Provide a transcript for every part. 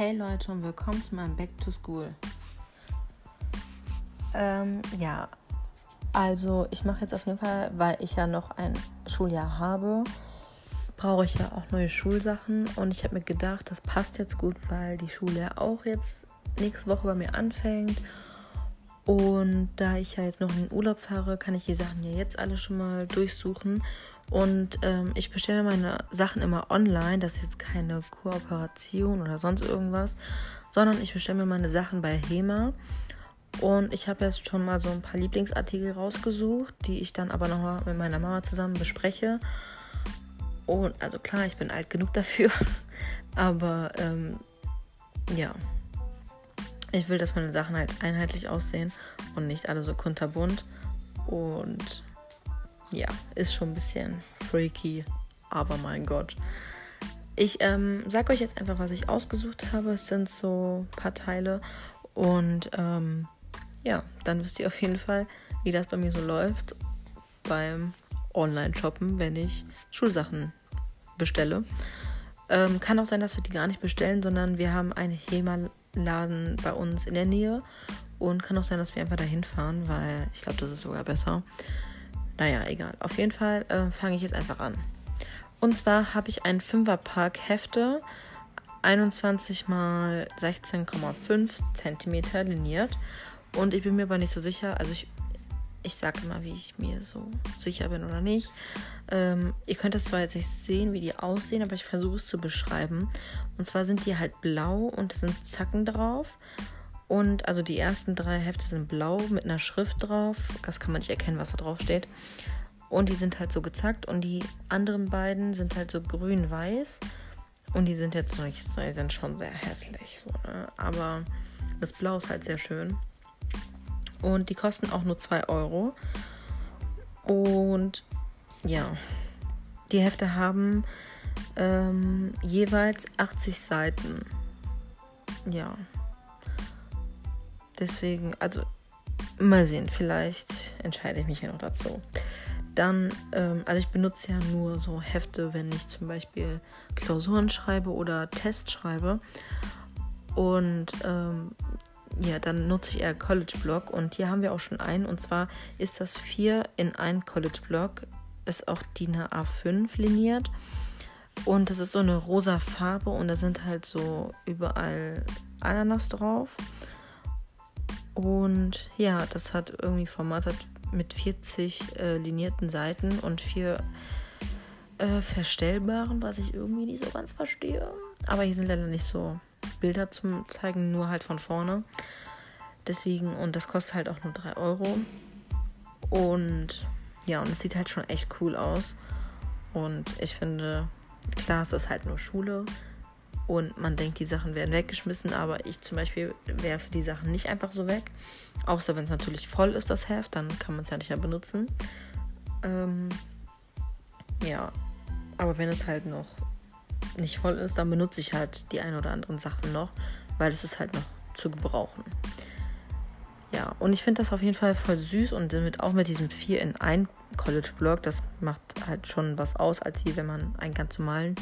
Hey Leute und willkommen zu meinem Back to School. Ähm, ja, also ich mache jetzt auf jeden Fall, weil ich ja noch ein Schuljahr habe, brauche ich ja auch neue Schulsachen. Und ich habe mir gedacht, das passt jetzt gut, weil die Schule ja auch jetzt nächste Woche bei mir anfängt. Und da ich ja jetzt noch in den Urlaub fahre, kann ich die Sachen ja jetzt alle schon mal durchsuchen und ähm, ich bestelle meine Sachen immer online. Das ist jetzt keine Kooperation oder sonst irgendwas, sondern ich bestelle mir meine Sachen bei HEMA. Und ich habe jetzt schon mal so ein paar Lieblingsartikel rausgesucht, die ich dann aber nochmal mit meiner Mama zusammen bespreche. Und also klar, ich bin alt genug dafür. aber ähm, ja, ich will, dass meine Sachen halt einheitlich aussehen und nicht alle so kunterbunt. Und ja, ist schon ein bisschen freaky, aber mein Gott. Ich ähm, sag euch jetzt einfach, was ich ausgesucht habe. Es sind so ein paar Teile und ähm, ja, dann wisst ihr auf jeden Fall, wie das bei mir so läuft beim Online-Shoppen, wenn ich Schulsachen bestelle. Ähm, kann auch sein, dass wir die gar nicht bestellen, sondern wir haben einen HEMA-Laden bei uns in der Nähe und kann auch sein, dass wir einfach dahin fahren, weil ich glaube, das ist sogar besser. Naja, egal. Auf jeden Fall äh, fange ich jetzt einfach an. Und zwar habe ich einen 5er-Pack Hefte 21 mal 16,5 cm liniert. Und ich bin mir aber nicht so sicher. Also ich, ich sage immer, wie ich mir so sicher bin oder nicht. Ähm, ihr könnt das zwar jetzt nicht sehen, wie die aussehen, aber ich versuche es zu beschreiben. Und zwar sind die halt blau und es sind Zacken drauf. Und also die ersten drei Hefte sind blau mit einer Schrift drauf. Das kann man nicht erkennen, was da drauf steht. Und die sind halt so gezackt. Und die anderen beiden sind halt so grün-weiß. Und die sind jetzt nicht, sind schon sehr hässlich. So, ne? Aber das Blau ist halt sehr schön. Und die kosten auch nur 2 Euro. Und ja, die Hefte haben ähm, jeweils 80 Seiten. Ja. Deswegen, also mal sehen, vielleicht entscheide ich mich ja noch dazu. Dann, ähm, also ich benutze ja nur so Hefte, wenn ich zum Beispiel Klausuren schreibe oder Tests schreibe. Und ähm, ja, dann nutze ich eher College Block. Und hier haben wir auch schon einen. Und zwar ist das 4 in 1 College Block, ist auch DIN A5 liniert. Und das ist so eine rosa Farbe. Und da sind halt so überall Ananas drauf und ja, das hat irgendwie Format mit 40 äh, linierten Seiten und vier äh, verstellbaren, was ich irgendwie nicht so ganz verstehe. Aber hier sind leider nicht so Bilder zum Zeigen, nur halt von vorne. Deswegen, und das kostet halt auch nur 3 Euro. Und ja, und es sieht halt schon echt cool aus. Und ich finde, klar, es ist halt nur Schule und man denkt, die Sachen werden weggeschmissen, aber ich zum Beispiel werfe die Sachen nicht einfach so weg. Außer wenn es natürlich voll ist, das Heft, dann kann man es ja nicht mehr benutzen. Ähm, ja, aber wenn es halt noch nicht voll ist, dann benutze ich halt die ein oder anderen Sachen noch, weil es ist halt noch zu gebrauchen. Ja, und ich finde das auf jeden Fall voll süß und damit auch mit diesem 4 in 1 College Block, das macht halt schon was aus, als hier, wenn man einen ganz normalen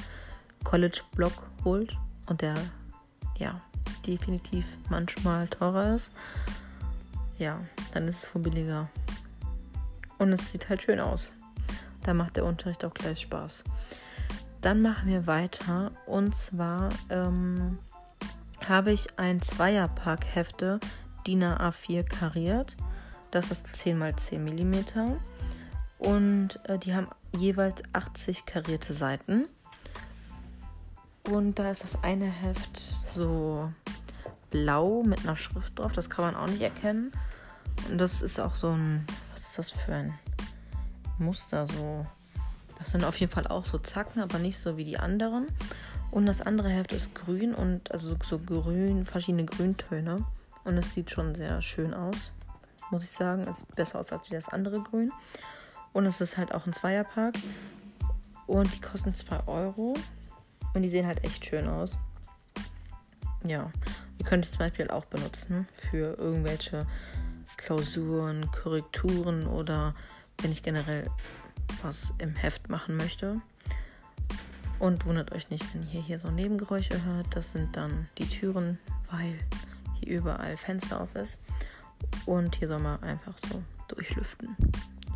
College-Block holt und der ja definitiv manchmal teurer ist, ja, dann ist es wohl billiger. Und es sieht halt schön aus. Da macht der Unterricht auch gleich Spaß. Dann machen wir weiter und zwar ähm, habe ich ein Zweierpack Hefte DIN A4 kariert. Das ist 10 x 10 mm. Und äh, die haben jeweils 80 karierte Seiten. Und da ist das eine Heft so blau mit einer Schrift drauf. Das kann man auch nicht erkennen. Und das ist auch so ein. Was ist das für ein Muster? So. Das sind auf jeden Fall auch so Zacken, aber nicht so wie die anderen. Und das andere Heft ist grün und also so grün, verschiedene Grüntöne. Und es sieht schon sehr schön aus, muss ich sagen. Es sieht besser aus als das andere Grün. Und es ist halt auch ein Zweierpack. Und die kosten 2 Euro. Und die sehen halt echt schön aus. Ja, ihr könnt ihr zum Beispiel auch benutzen für irgendwelche Klausuren, Korrekturen oder wenn ich generell was im Heft machen möchte. Und wundert euch nicht, wenn ihr hier so Nebengeräusche hört. Das sind dann die Türen, weil hier überall Fenster auf ist. Und hier soll man einfach so durchlüften,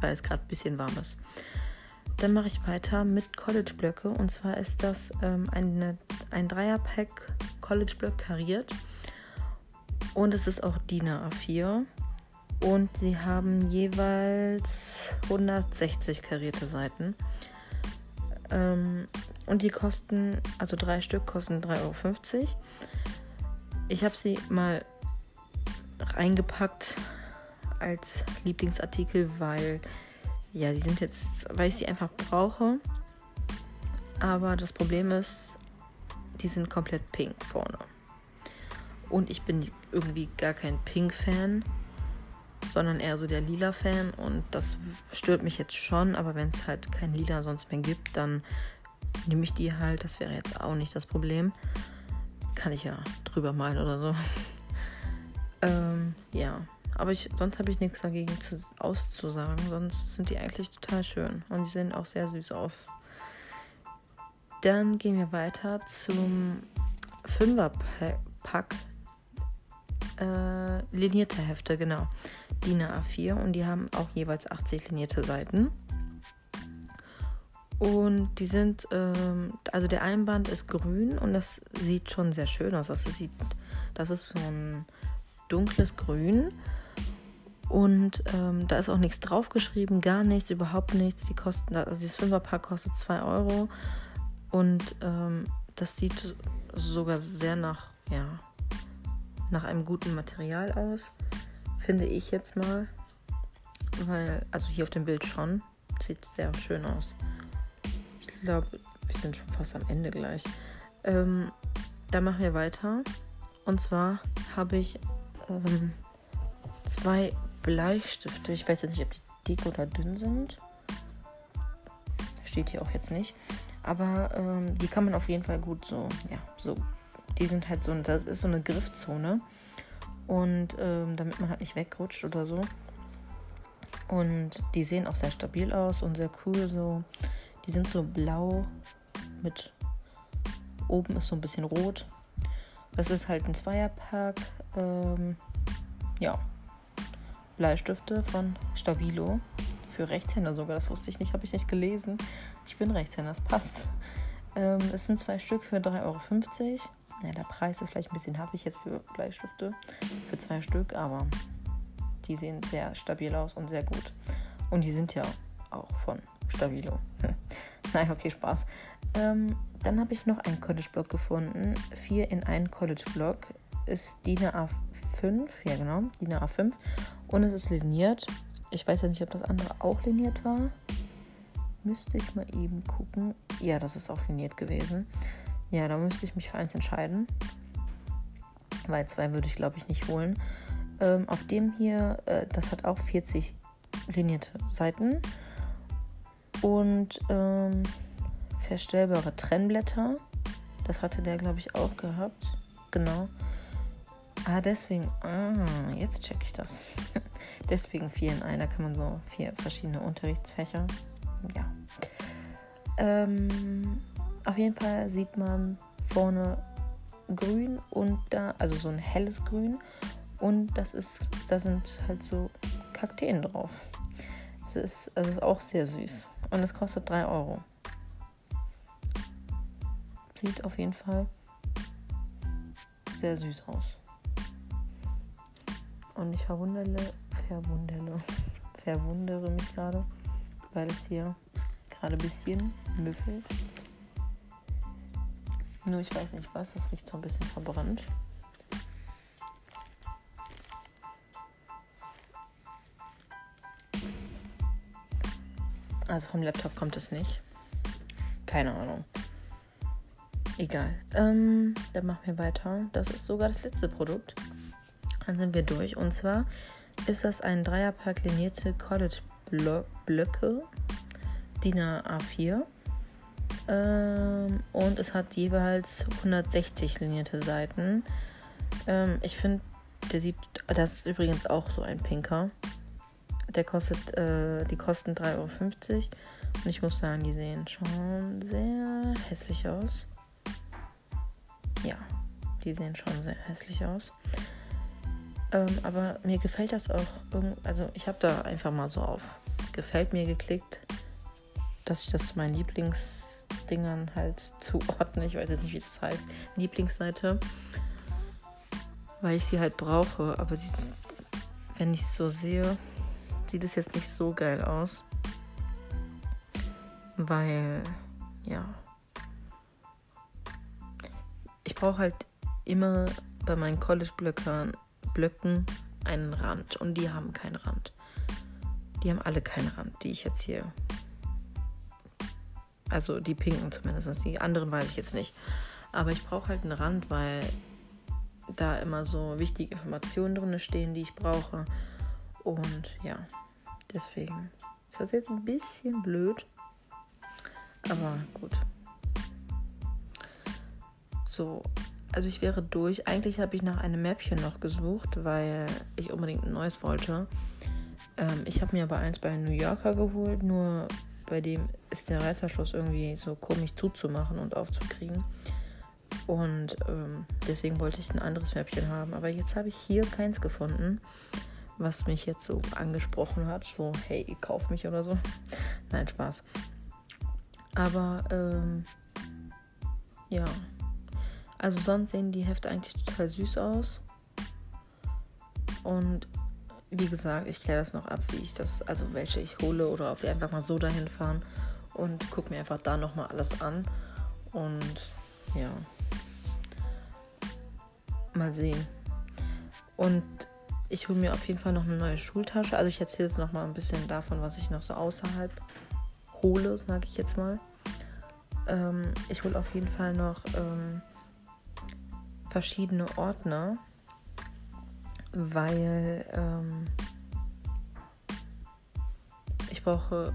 weil es gerade ein bisschen warm ist. Dann mache ich weiter mit College-Blöcke. Und zwar ist das ähm, eine, ein Dreierpack College-Block kariert. Und es ist auch DIN A4. Und sie haben jeweils 160 karierte Seiten. Ähm, und die kosten, also drei Stück kosten 3,50 Euro. Ich habe sie mal reingepackt als Lieblingsartikel, weil ja, die sind jetzt, weil ich sie einfach brauche. Aber das Problem ist, die sind komplett pink vorne. Und ich bin irgendwie gar kein Pink-Fan, sondern eher so der Lila-Fan. Und das stört mich jetzt schon. Aber wenn es halt kein Lila sonst mehr gibt, dann nehme ich die halt. Das wäre jetzt auch nicht das Problem. Kann ich ja drüber malen oder so. ähm, ja. Aber ich, sonst habe ich nichts dagegen zu, auszusagen. Sonst sind die eigentlich total schön. Und die sehen auch sehr süß aus. Dann gehen wir weiter zum Fünferpack äh, linierte Hefte, genau. DIN A4 und die haben auch jeweils 80 linierte Seiten. Und die sind, ähm, also der Einband ist grün und das sieht schon sehr schön aus. Das, sieht, das ist so ein dunkles Grün. Und ähm, da ist auch nichts draufgeschrieben, gar nichts, überhaupt nichts. Die kosten, also dieses Fünferpack kostet 2 Euro. Und ähm, das sieht sogar sehr nach, ja, nach einem guten Material aus. Finde ich jetzt mal. Weil, also hier auf dem Bild schon. Sieht sehr schön aus glaube, wir sind schon fast am Ende gleich. Ähm, da machen wir weiter. Und zwar habe ich ähm, zwei Bleistifte. Ich weiß jetzt nicht, ob die dick oder dünn sind. Steht hier auch jetzt nicht. Aber ähm, die kann man auf jeden Fall gut so, ja, so. Die sind halt so, das ist so eine Griffzone. Und ähm, damit man halt nicht wegrutscht oder so. Und die sehen auch sehr stabil aus und sehr cool so. Die sind so blau mit oben ist so ein bisschen rot. Das ist halt ein Zweierpack. Ähm, ja. Bleistifte von Stabilo. Für Rechtshänder sogar. Das wusste ich nicht, habe ich nicht gelesen. Ich bin Rechtshänder, das passt. Ähm, es sind zwei Stück für 3,50 Euro. Ja, der Preis ist vielleicht ein bisschen happig jetzt für Bleistifte. Für zwei Stück, aber die sehen sehr stabil aus und sehr gut. Und die sind ja auch von Stabilo. Nein, okay, Spaß. Ähm, dann habe ich noch einen College-Block gefunden. 4 in 1 College-Block. Ist DIN A5. Ja, genau. DIN A5. Und es ist liniert. Ich weiß ja nicht, ob das andere auch liniert war. Müsste ich mal eben gucken. Ja, das ist auch liniert gewesen. Ja, da müsste ich mich für eins entscheiden. Weil zwei würde ich, glaube ich, nicht holen. Ähm, auf dem hier, äh, das hat auch 40 linierte Seiten und ähm, verstellbare Trennblätter. Das hatte der, glaube ich, auch gehabt. Genau. Ah, deswegen. Ah, jetzt checke ich das. deswegen vier in einer kann man so vier verschiedene Unterrichtsfächer. Ja. Ähm, auf jeden Fall sieht man vorne grün und da, also so ein helles Grün. Und das ist, da sind halt so Kakteen drauf. Es ist, es ist auch sehr süß. Und es kostet 3 Euro. Sieht auf jeden Fall sehr süß aus. Und ich verwundere, verwundere, verwundere mich gerade, weil es hier gerade ein bisschen müffelt. Nur ich weiß nicht was, es riecht so ein bisschen verbrannt. Also vom Laptop kommt es nicht. Keine Ahnung. Egal. Ähm, dann machen wir weiter. Das ist sogar das letzte Produkt. Dann sind wir durch. Und zwar ist das ein Dreierpack linierte College Blöcke DIN A4. Ähm, und es hat jeweils 160 linierte Seiten. Ähm, ich finde, der sieht. Das ist übrigens auch so ein pinker. Der kostet, äh, die kosten 3,50 Euro. Und ich muss sagen, die sehen schon sehr hässlich aus. Ja, die sehen schon sehr hässlich aus. Ähm, aber mir gefällt das auch. Also ich habe da einfach mal so auf gefällt mir geklickt, dass ich das zu meinen Lieblingsdingern halt zuordne. Ich weiß jetzt nicht, wie das heißt. Lieblingsseite. Weil ich sie halt brauche. Aber sie, wenn ich es so sehe, sieht es jetzt nicht so geil aus. Weil, ja. Ich brauche halt immer bei meinen College-Blöcken Blöcken einen Rand. Und die haben keinen Rand. Die haben alle keinen Rand, die ich jetzt hier. Also die pinken zumindest. Die anderen weiß ich jetzt nicht. Aber ich brauche halt einen Rand, weil da immer so wichtige Informationen drin stehen, die ich brauche. Und ja, deswegen ist das jetzt ein bisschen blöd. Aber gut. So, also ich wäre durch. Eigentlich habe ich nach einem Mäppchen noch gesucht, weil ich unbedingt ein neues wollte. Ähm, ich habe mir aber eins bei New Yorker geholt, nur bei dem ist der Reißverschluss irgendwie so komisch zuzumachen und aufzukriegen. Und ähm, deswegen wollte ich ein anderes Mäppchen haben. Aber jetzt habe ich hier keins gefunden, was mich jetzt so angesprochen hat. So, hey, kauf mich oder so. Nein, Spaß. Aber ähm, ja. Also sonst sehen die Hefte eigentlich total süß aus. Und wie gesagt, ich kläre das noch ab, wie ich das, also welche ich hole oder ob wir einfach mal so dahin fahren und gucke mir einfach da nochmal alles an. Und ja, mal sehen. Und ich hole mir auf jeden Fall noch eine neue Schultasche. Also ich erzähle jetzt nochmal ein bisschen davon, was ich noch so außerhalb hole, sage ich jetzt mal. Ähm, ich hole auf jeden Fall noch ähm, verschiedene Ordner weil ähm, ich brauche,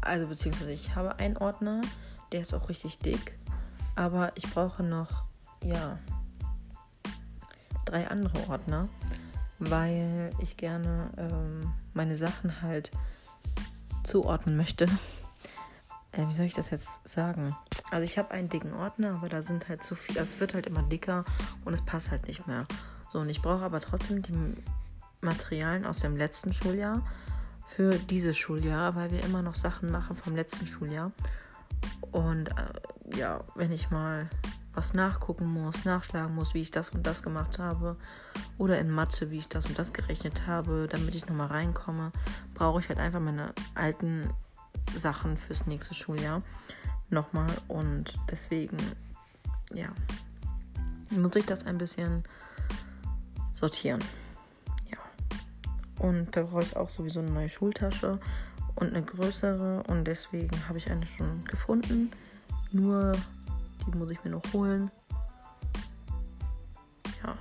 also beziehungsweise ich habe einen Ordner, der ist auch richtig dick, aber ich brauche noch, ja, drei andere Ordner, weil ich gerne ähm, meine Sachen halt zuordnen möchte. Äh, wie soll ich das jetzt sagen? Also ich habe einen dicken Ordner, aber da sind halt zu viel, es wird halt immer dicker und es passt halt nicht mehr. So, und ich brauche aber trotzdem die Materialien aus dem letzten Schuljahr für dieses Schuljahr, weil wir immer noch Sachen machen vom letzten Schuljahr. Und äh, ja, wenn ich mal was nachgucken muss, nachschlagen muss, wie ich das und das gemacht habe, oder in Mathe, wie ich das und das gerechnet habe, damit ich nochmal reinkomme, brauche ich halt einfach meine alten Sachen fürs nächste Schuljahr nochmal. Und deswegen, ja, muss ich das ein bisschen sortieren. Ja. Und da brauche ich auch sowieso eine neue Schultasche und eine größere. Und deswegen habe ich eine schon gefunden. Nur die muss ich mir noch holen. Ja.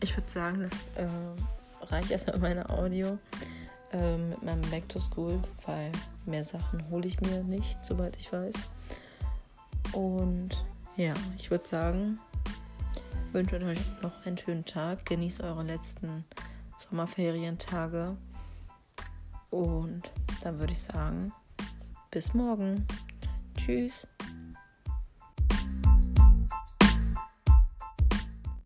Ich würde sagen, das äh, reicht erstmal meine Audio äh, mit meinem Back to School, weil mehr Sachen hole ich mir nicht, soweit ich weiß. Und ja, ich würde sagen, wünsche euch noch einen schönen Tag. Genießt eure letzten Sommerferientage. Und dann würde ich sagen, bis morgen. Tschüss.